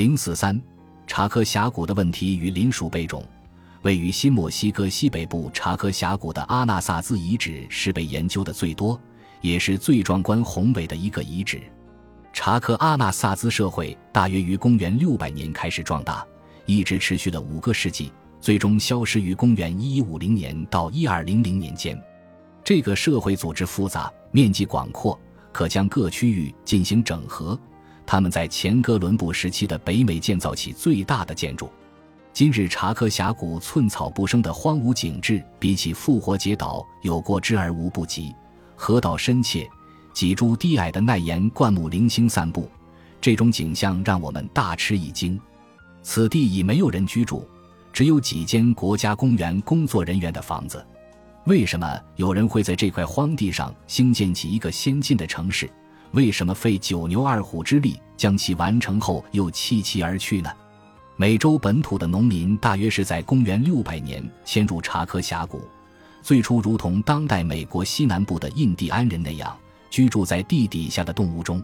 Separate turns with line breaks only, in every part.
零四三，查科峡谷的问题与林鼠贝种。位于新墨西哥西北部查科峡谷的阿纳萨兹遗址是被研究的最多，也是最壮观宏伟的一个遗址。查科阿纳萨兹社会大约于公元六百年开始壮大，一直持续了五个世纪，最终消失于公元一一五零年到一二零零年间。这个社会组织复杂，面积广阔，可将各区域进行整合。他们在前哥伦布时期的北美建造起最大的建筑。今日查科峡谷寸草不生的荒芜景致，比起复活节岛有过之而无不及。河道深切，几株低矮的耐盐灌木零星散布，这种景象让我们大吃一惊。此地已没有人居住，只有几间国家公园工作人员的房子。为什么有人会在这块荒地上兴建起一个先进的城市？为什么费九牛二虎之力将其完成后又弃其而去呢？美洲本土的农民大约是在公元六百年迁入查科峡谷，最初如同当代美国西南部的印第安人那样居住在地底下的洞屋中。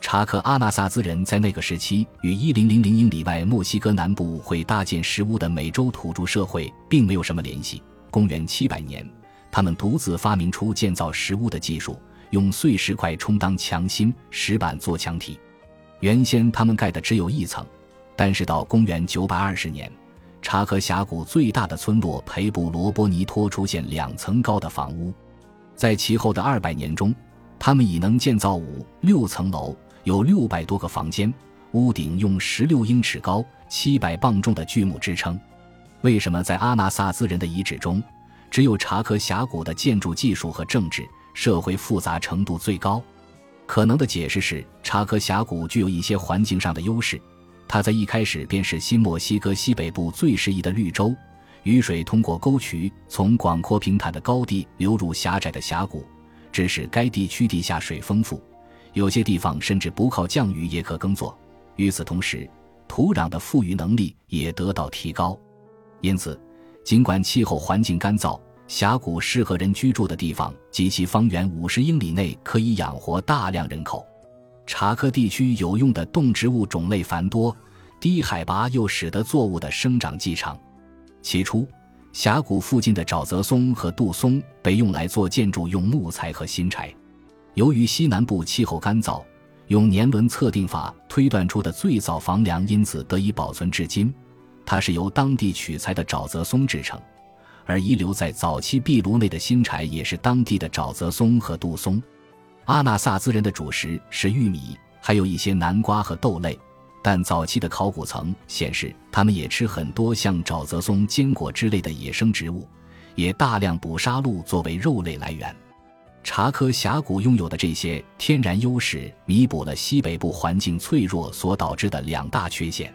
查克阿纳萨兹人在那个时期与一零零零英里外墨西哥南部会搭建石屋的美洲土著社会并没有什么联系。公元七百年，他们独自发明出建造石屋的技术，用碎石块充当墙心，石板做墙体。原先他们盖的只有一层。但是到公元九百二十年，查科峡谷最大的村落培布罗波尼托出现两层高的房屋，在其后的二百年中，他们已能建造五六层楼，有六百多个房间，屋顶用十六英尺高、七百磅重的巨木支撑。为什么在阿纳萨兹人的遗址中，只有查科峡谷的建筑技术和政治社会复杂程度最高？可能的解释是，查科峡谷具有一些环境上的优势。它在一开始便是新墨西哥西北部最适宜的绿洲，雨水通过沟渠从广阔平坦的高地流入狭窄的峡谷，致使该地区地下水丰富，有些地方甚至不靠降雨也可耕作。与此同时，土壤的富裕能力也得到提高，因此，尽管气候环境干燥，峡谷适合人居住的地方及其方圆五十英里内可以养活大量人口。查科地区有用的动植物种类繁多，低海拔又使得作物的生长季长。起初，峡谷附近的沼泽松和杜松被用来做建筑用木材和新柴。由于西南部气候干燥，用年轮测定法推断出的最早房梁因此得以保存至今。它是由当地取材的沼泽松制成，而遗留在早期壁炉内的新柴也是当地的沼泽松和杜松。阿纳萨兹人的主食是玉米，还有一些南瓜和豆类，但早期的考古层显示，他们也吃很多像沼泽松、坚果之类的野生植物，也大量捕杀鹿作为肉类来源。查科峡谷拥有的这些天然优势，弥补了西北部环境脆弱所导致的两大缺陷：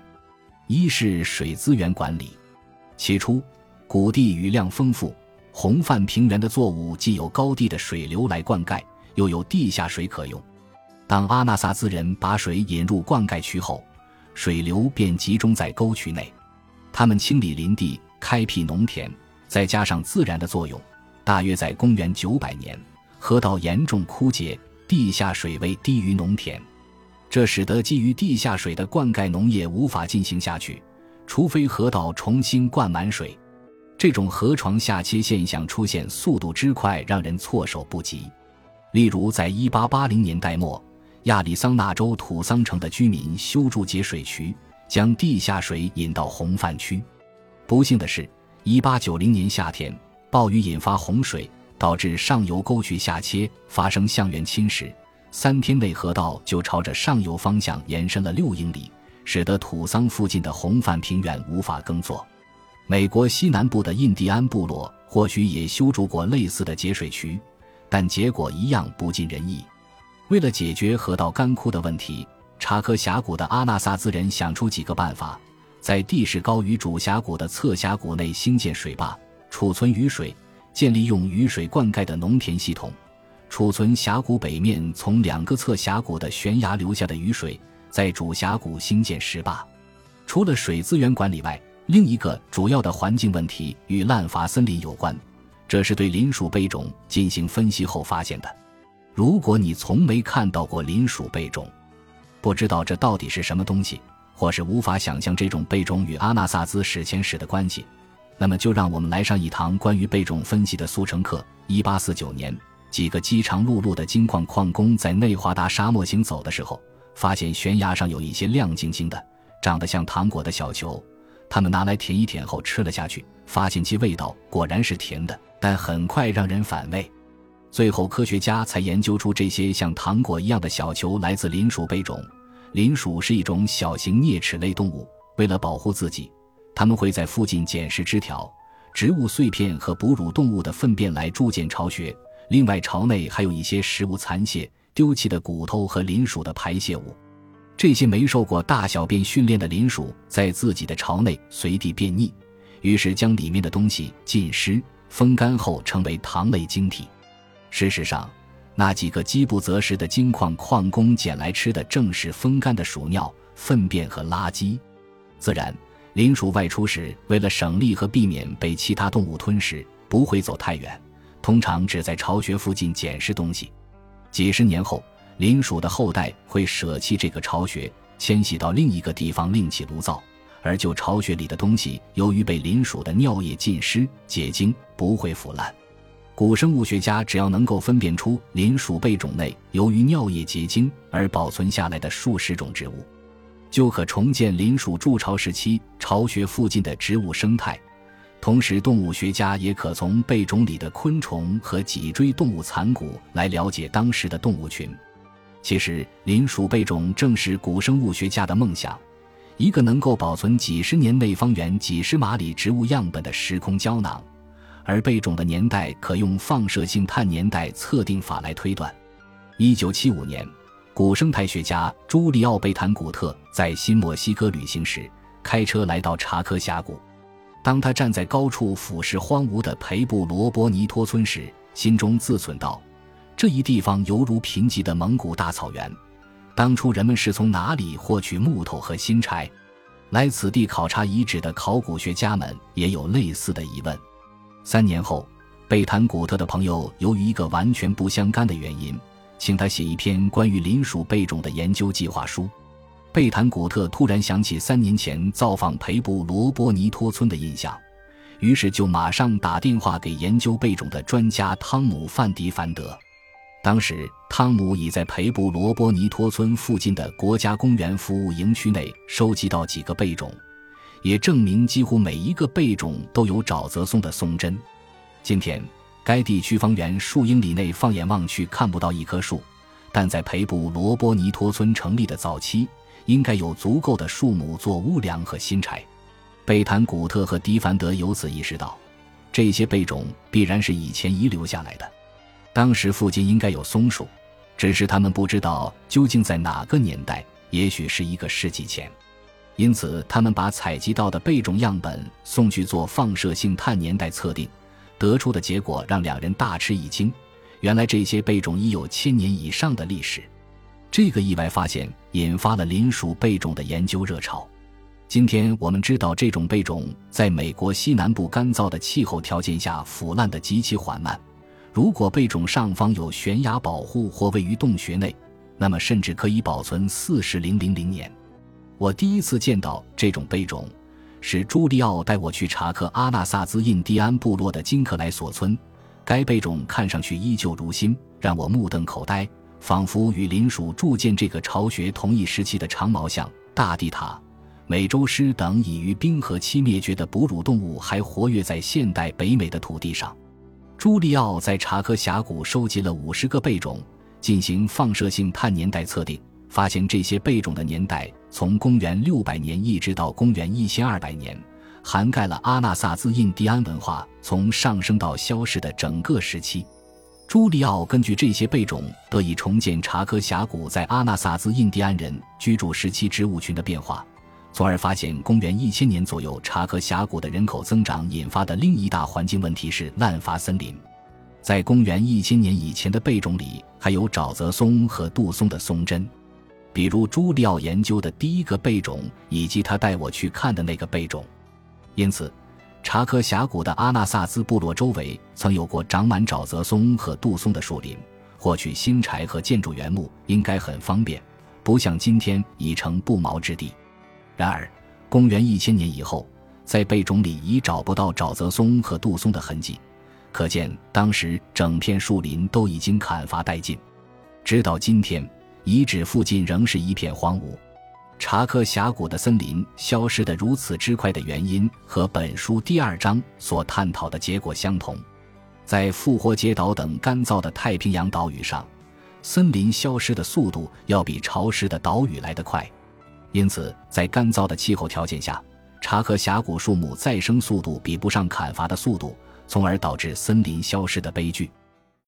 一是水资源管理。起初，谷地雨量丰富，红泛平原的作物既有高地的水流来灌溉。又有地下水可用。当阿纳萨兹人把水引入灌溉渠后，水流便集中在沟渠内。他们清理林地，开辟农田，再加上自然的作用，大约在公元九百年，河道严重枯竭，地下水位低于农田，这使得基于地下水的灌溉农业无法进行下去，除非河道重新灌满水。这种河床下切现象出现速度之快，让人措手不及。例如，在1880年代末，亚利桑那州土桑城的居民修筑节水渠，将地下水引到洪泛区。不幸的是，1890年夏天，暴雨引发洪水，导致上游沟渠下切，发生向源侵蚀。三天内，河道就朝着上游方向延伸了六英里，使得土桑附近的洪泛平原无法耕作。美国西南部的印第安部落或许也修筑过类似的节水渠。但结果一样不尽人意。为了解决河道干枯的问题，查科峡谷的阿纳萨兹人想出几个办法：在地势高于主峡谷的侧峡谷内兴建水坝，储存雨水；建立用雨水灌溉的农田系统；储存峡谷北面从两个侧峡谷的悬崖流下的雨水；在主峡谷兴建石坝。除了水资源管理外，另一个主要的环境问题与滥伐森林有关。这是对林鼠贝种进行分析后发现的。如果你从没看到过林鼠贝种，不知道这到底是什么东西，或是无法想象这种贝种与阿纳萨兹史前史的关系，那么就让我们来上一堂关于贝种分析的速成课。一八四九年，几个饥肠辘辘的金矿矿工在内华达沙漠行走的时候，发现悬崖上有一些亮晶晶的、长得像糖果的小球，他们拿来舔一舔后吃了下去，发现其味道果然是甜的，但很快让人反胃。最后，科学家才研究出这些像糖果一样的小球来自林鼠贝种。林鼠是一种小型啮齿类动物，为了保护自己，它们会在附近捡拾枝条、植物碎片和哺乳动物的粪便来筑建巢穴。另外，巢内还有一些食物残屑、丢弃的骨头和林鼠的排泄物。这些没受过大小便训练的林鼠在自己的巢内随地便溺，于是将里面的东西浸湿、风干后成为糖类晶体。事实上，那几个饥不择食的金矿矿工捡来吃的正是风干的鼠尿、粪便和垃圾。自然，林鼠外出时为了省力和避免被其他动物吞食，不会走太远，通常只在巢穴附近捡拾东西。几十年后，林鼠的后代会舍弃这个巢穴，迁徙到另一个地方另起炉灶，而就巢穴里的东西由于被林鼠的尿液浸湿结晶，不会腐烂。古生物学家只要能够分辨出林鼠贝种内由于尿液结晶而保存下来的数十种植物，就可重建林鼠筑巢时期巢穴附近的植物生态。同时，动物学家也可从贝种里的昆虫和脊椎动物残骨来了解当时的动物群。其实，林鼠贝种正是古生物学家的梦想，一个能够保存几十年内方圆几十码里植物样本的时空胶囊。而贝种的年代可用放射性碳年代测定法来推断。一九七五年，古生态学家朱利奥·贝坦古特在新墨西哥旅行时，开车来到查科峡谷。当他站在高处俯视荒芜的培布罗波尼托村时，心中自忖道：“这一地方犹如贫瘠的蒙古大草原。当初人们是从哪里获取木头和新柴？”来此地考察遗址的考古学家们也有类似的疑问。三年后，贝坦古特的朋友由于一个完全不相干的原因，请他写一篇关于林鼠贝种的研究计划书。贝坦古特突然想起三年前造访培布罗波尼托村的印象，于是就马上打电话给研究贝种的专家汤姆·范迪凡德。当时，汤姆已在培布罗波尼托村附近的国家公园服务营区内收集到几个贝种。也证明几乎每一个贝种都有沼泽松的松针。今天，该地区方圆数英里内放眼望去看不到一棵树，但在培布罗波尼托村成立的早期，应该有足够的树木做屋梁和新柴。贝坦古特和迪凡德由此意识到，这些贝种必然是以前遗留下来的。当时附近应该有松树，只是他们不知道究竟在哪个年代，也许是一个世纪前。因此，他们把采集到的贝种样本送去做放射性碳年代测定，得出的结果让两人大吃一惊。原来，这些贝种已有千年以上的历史。这个意外发现引发了林鼠贝种的研究热潮。今天我们知道，这种贝种在美国西南部干燥的气候条件下腐烂的极其缓慢。如果贝种上方有悬崖保护或位于洞穴内，那么甚至可以保存四十零零零年。我第一次见到这种贝种，是朱利奥带我去查克阿纳萨兹印第安部落的金克莱索村。该贝种看上去依旧如新，让我目瞪口呆，仿佛与林鼠筑建这个巢穴同一时期的长毛象、大地塔、美洲狮等已于冰河期灭绝的哺乳动物还活跃在现代北美的土地上。朱利奥在查科峡谷收集了五十个贝种，进行放射性碳年代测定。发现这些贝种的年代从公元六百年一直到公元一千二百年，涵盖了阿纳萨兹印第安文化从上升到消逝的整个时期。朱利奥根据这些贝种得以重建查科峡谷在阿纳萨兹印第安人居住时期植物群的变化，从而发现公元一千年左右查科峡谷的人口增长引发的另一大环境问题是滥伐森林。在公元一千年以前的贝种里还有沼泽松和杜松的松针。比如朱利奥研究的第一个贝种，以及他带我去看的那个贝种，因此，查科峡谷的阿纳萨兹部落周围曾有过长满沼泽松和杜松的树林，获取新柴和建筑原木应该很方便，不像今天已成不毛之地。然而，公元一千年以后，在贝种里已找不到沼泽松和杜松的痕迹，可见当时整片树林都已经砍伐殆尽。直到今天，遗址附近仍是一片荒芜。查科峡谷的森林消失得如此之快的原因，和本书第二章所探讨的结果相同。在复活节岛等干燥的太平洋岛屿上，森林消失的速度要比潮湿的岛屿来得快，因此在干燥的气候条件下，查和峡谷树木再生速度比不上砍伐的速度，从而导致森林消失的悲剧。